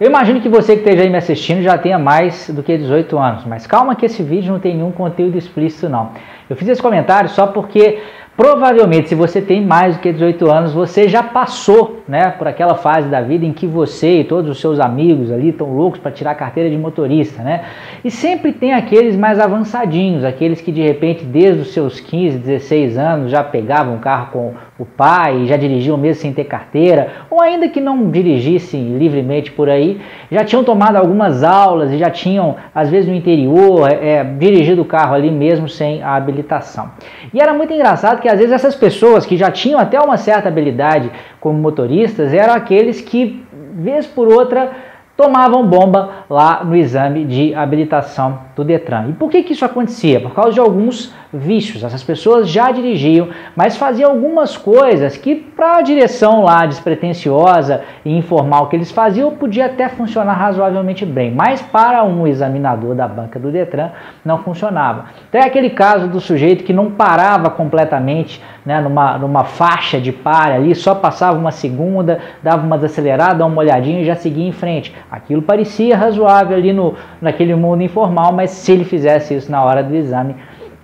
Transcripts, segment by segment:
Eu imagino que você que esteja aí me assistindo já tenha mais do que 18 anos, mas calma que esse vídeo não tem nenhum conteúdo explícito não. Eu fiz esse comentário só porque Provavelmente, se você tem mais do que 18 anos, você já passou né, por aquela fase da vida em que você e todos os seus amigos ali estão loucos para tirar a carteira de motorista. Né? E sempre tem aqueles mais avançadinhos, aqueles que de repente, desde os seus 15, 16 anos, já pegavam o carro com o pai, já dirigiam mesmo sem ter carteira, ou ainda que não dirigissem livremente por aí, já tinham tomado algumas aulas e já tinham, às vezes no interior, é, dirigido o carro ali mesmo sem a habilitação. E era muito engraçado que às vezes essas pessoas que já tinham até uma certa habilidade como motoristas eram aqueles que, vez por outra, tomavam bomba lá no exame de habilitação do Detran. E por que, que isso acontecia? Por causa de alguns vícios. Essas pessoas já dirigiam, mas faziam algumas coisas que para a direção lá despretensiosa e informal que eles faziam podia até funcionar razoavelmente bem, mas para um examinador da banca do Detran não funcionava. Então é aquele caso do sujeito que não parava completamente né, numa, numa faixa de pare ali, só passava uma segunda, dava uma desacelerada, uma olhadinha e já seguia em frente. Aquilo parecia razoável ali no, naquele mundo informal, mas se ele fizesse isso na hora do exame,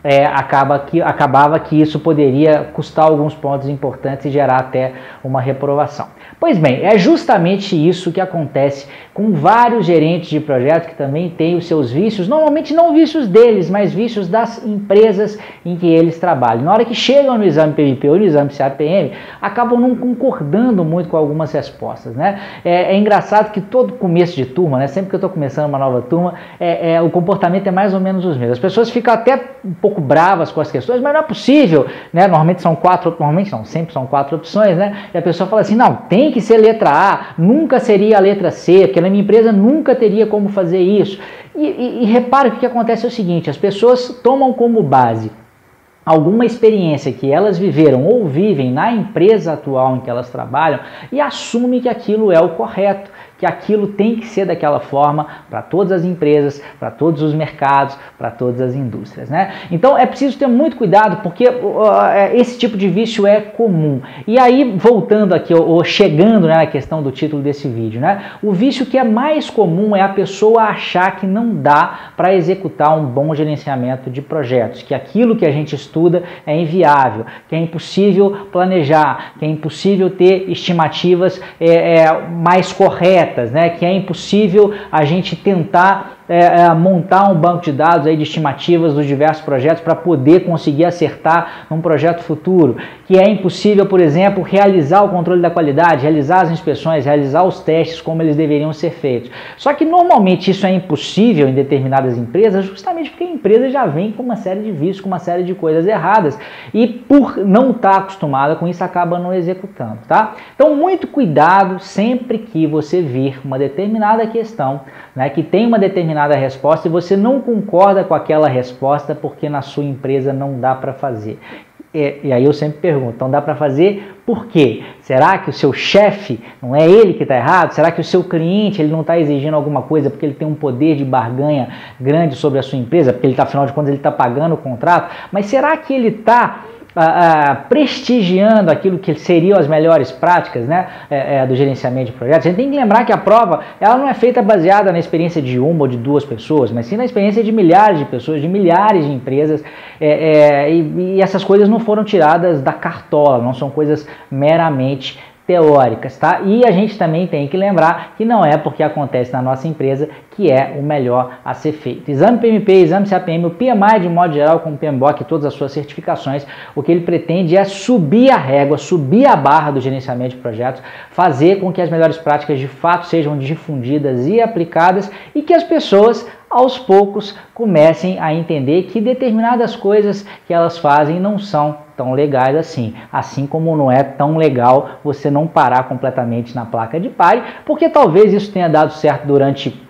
é, acaba que, acabava que isso poderia custar alguns pontos importantes e gerar até uma reprovação. Pois bem, é justamente isso que acontece com vários gerentes de projetos que também têm os seus vícios, normalmente não vícios deles, mas vícios das empresas em que eles trabalham. Na hora que chegam no exame PVP ou no exame CAPM, acabam não concordando muito com algumas respostas. Né? É, é engraçado que todo começo de turma, né, sempre que eu estou começando uma nova turma, é, é, o comportamento é mais ou menos os mesmos. As pessoas ficam até um pouco bravas com as questões, mas não é possível. Né? Normalmente são quatro, normalmente não, sempre são quatro opções, né? e a pessoa fala assim, não, tem que ser letra A, nunca seria a letra C, porque na minha empresa nunca teria como fazer isso. E, e, e repare que o que acontece é o seguinte: as pessoas tomam como base alguma experiência que elas viveram ou vivem na empresa atual em que elas trabalham e assumem que aquilo é o correto que aquilo tem que ser daquela forma para todas as empresas, para todos os mercados, para todas as indústrias. Né? Então é preciso ter muito cuidado porque uh, esse tipo de vício é comum. E aí, voltando aqui, ou chegando né, na questão do título desse vídeo, né? o vício que é mais comum é a pessoa achar que não dá para executar um bom gerenciamento de projetos, que aquilo que a gente estuda é inviável, que é impossível planejar, que é impossível ter estimativas é, é, mais corretas né, que é impossível a gente tentar é, é, montar um banco de dados aí de estimativas dos diversos projetos para poder conseguir acertar num projeto futuro, que é impossível, por exemplo, realizar o controle da qualidade, realizar as inspeções, realizar os testes como eles deveriam ser feitos. Só que normalmente isso é impossível em determinadas empresas, justamente porque a empresa já vem com uma série de vícios, com uma série de coisas erradas e por não estar tá acostumada com isso acaba não executando, tá? Então muito cuidado sempre que você vir uma determinada questão, né, que tem uma determinada determinada resposta e você não concorda com aquela resposta porque na sua empresa não dá para fazer. E, e, aí eu sempre pergunto, então dá para fazer por quê? Será que o seu chefe não é ele que está errado? Será que o seu cliente ele não está exigindo alguma coisa porque ele tem um poder de barganha grande sobre a sua empresa? Porque ele está, afinal de contas, ele está pagando o contrato? Mas será que ele está prestigiando aquilo que seriam as melhores práticas né, é, é, do gerenciamento de projetos. A gente tem que lembrar que a prova ela não é feita baseada na experiência de uma ou de duas pessoas, mas sim na experiência de milhares de pessoas, de milhares de empresas, é, é e, e essas coisas não foram tiradas da cartola, não são coisas meramente teóricas, tá? E a gente também tem que lembrar que não é porque acontece na nossa empresa que é o melhor a ser feito. Exame PMP, exame CAPM, o PMI de modo geral, com o PMBOK e todas as suas certificações, o que ele pretende é subir a régua, subir a barra do gerenciamento de projetos, fazer com que as melhores práticas de fato sejam difundidas e aplicadas e que as pessoas aos poucos comecem a entender que determinadas coisas que elas fazem não são tão legais assim. Assim como não é tão legal você não parar completamente na placa de pare, porque talvez isso tenha dado certo durante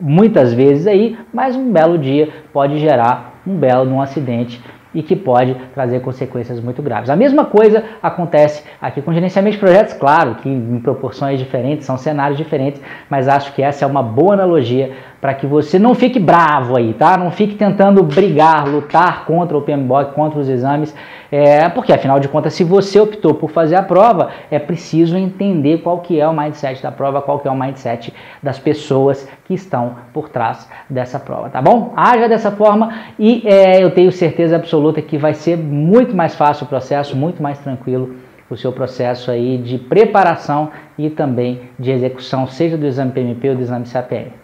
muitas vezes aí, mas um belo dia pode gerar um belo um acidente e que pode trazer consequências muito graves. A mesma coisa acontece aqui com gerenciamento de projetos, claro que em proporções diferentes, são cenários diferentes, mas acho que essa é uma boa analogia para que você não fique bravo aí, tá? Não fique tentando brigar, lutar contra o PMBOK, contra os exames, é, porque afinal de contas, se você optou por fazer a prova, é preciso entender qual que é o mindset da prova, qual que é o mindset das pessoas que estão por trás dessa prova, tá bom? Haja dessa forma e é, eu tenho certeza absoluta que vai ser muito mais fácil o processo, muito mais tranquilo o seu processo aí de preparação e também de execução, seja do exame PMP ou do exame CAPM.